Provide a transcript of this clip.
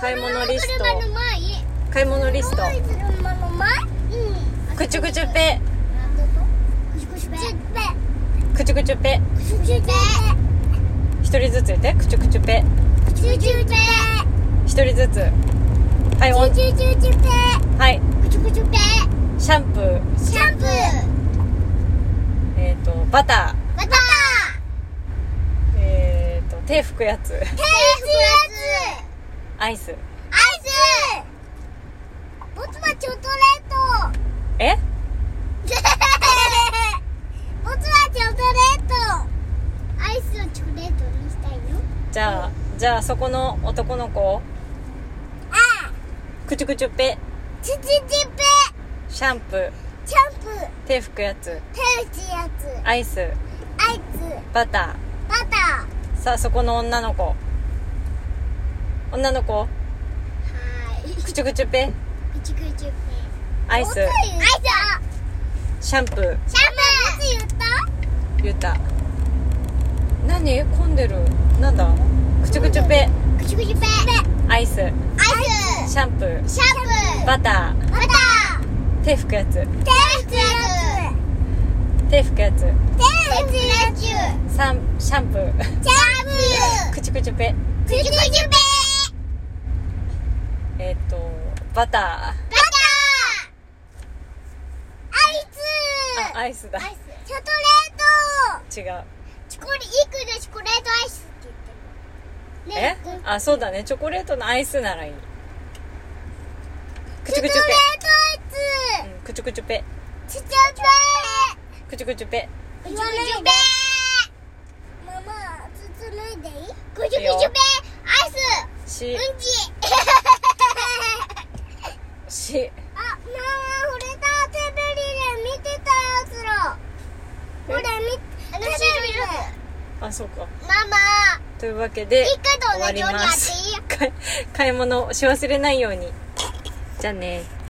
買い物リスト。買い物リスト。くちゅくちゅぺくちゅくちゅぺ一人ずつ言って。くちゅくちゅぺ一人ずつ。はいおはい。シャンプー。シャンプー。えっ、とバタバター。ーえっ、と手拭くやつ。手拭くやアイス。つアイス。ボツはチョコレート。え？ボツはチョコレート。アイスをチョコレートにしたいの？じゃあじゃあそこの男の子。あ。くちゅくちゅぺ。チチチペシャンプー。シャンプー。手拭くやつ。手打ちやつ。アイス。アイス。バタバターー。さあそこの女の子女の子。はくちゅくちゅぺいくちくちペアイス。アイスシャンプー。シャンプー。言った。言った何混んでる？なんだ？くちゅくちゅぺくちくちペアイス。アイス。シャンプー。シャンプー。バタバター。手拭くやつ。ー手打ちや手拭くやつ。つ手打ちやつ。シャンプー。シャンプー。くちゅくちゅぺくちくちペえっ、とバタバター。アイス。アイスだ。アイスチョコレート。違う。チョコレいくでチョコレートアイスって言えってる。ねあそうだね。チョコレートのアイスならいい。くちゅくちゅチョコレートアイぺうんくちゅくちゅぺ。スチチョペくちゅくちゅぺ。くちくちペママ筒脱いでいい？くちくちペアイス。し。うんちしあ、ママ、触れたテレビで見てたやつら。ほら、見、テレビで。あそうか。ママ、というわけで一回と同じようにやっていい終わります。買い買い物し忘れないように。じゃあね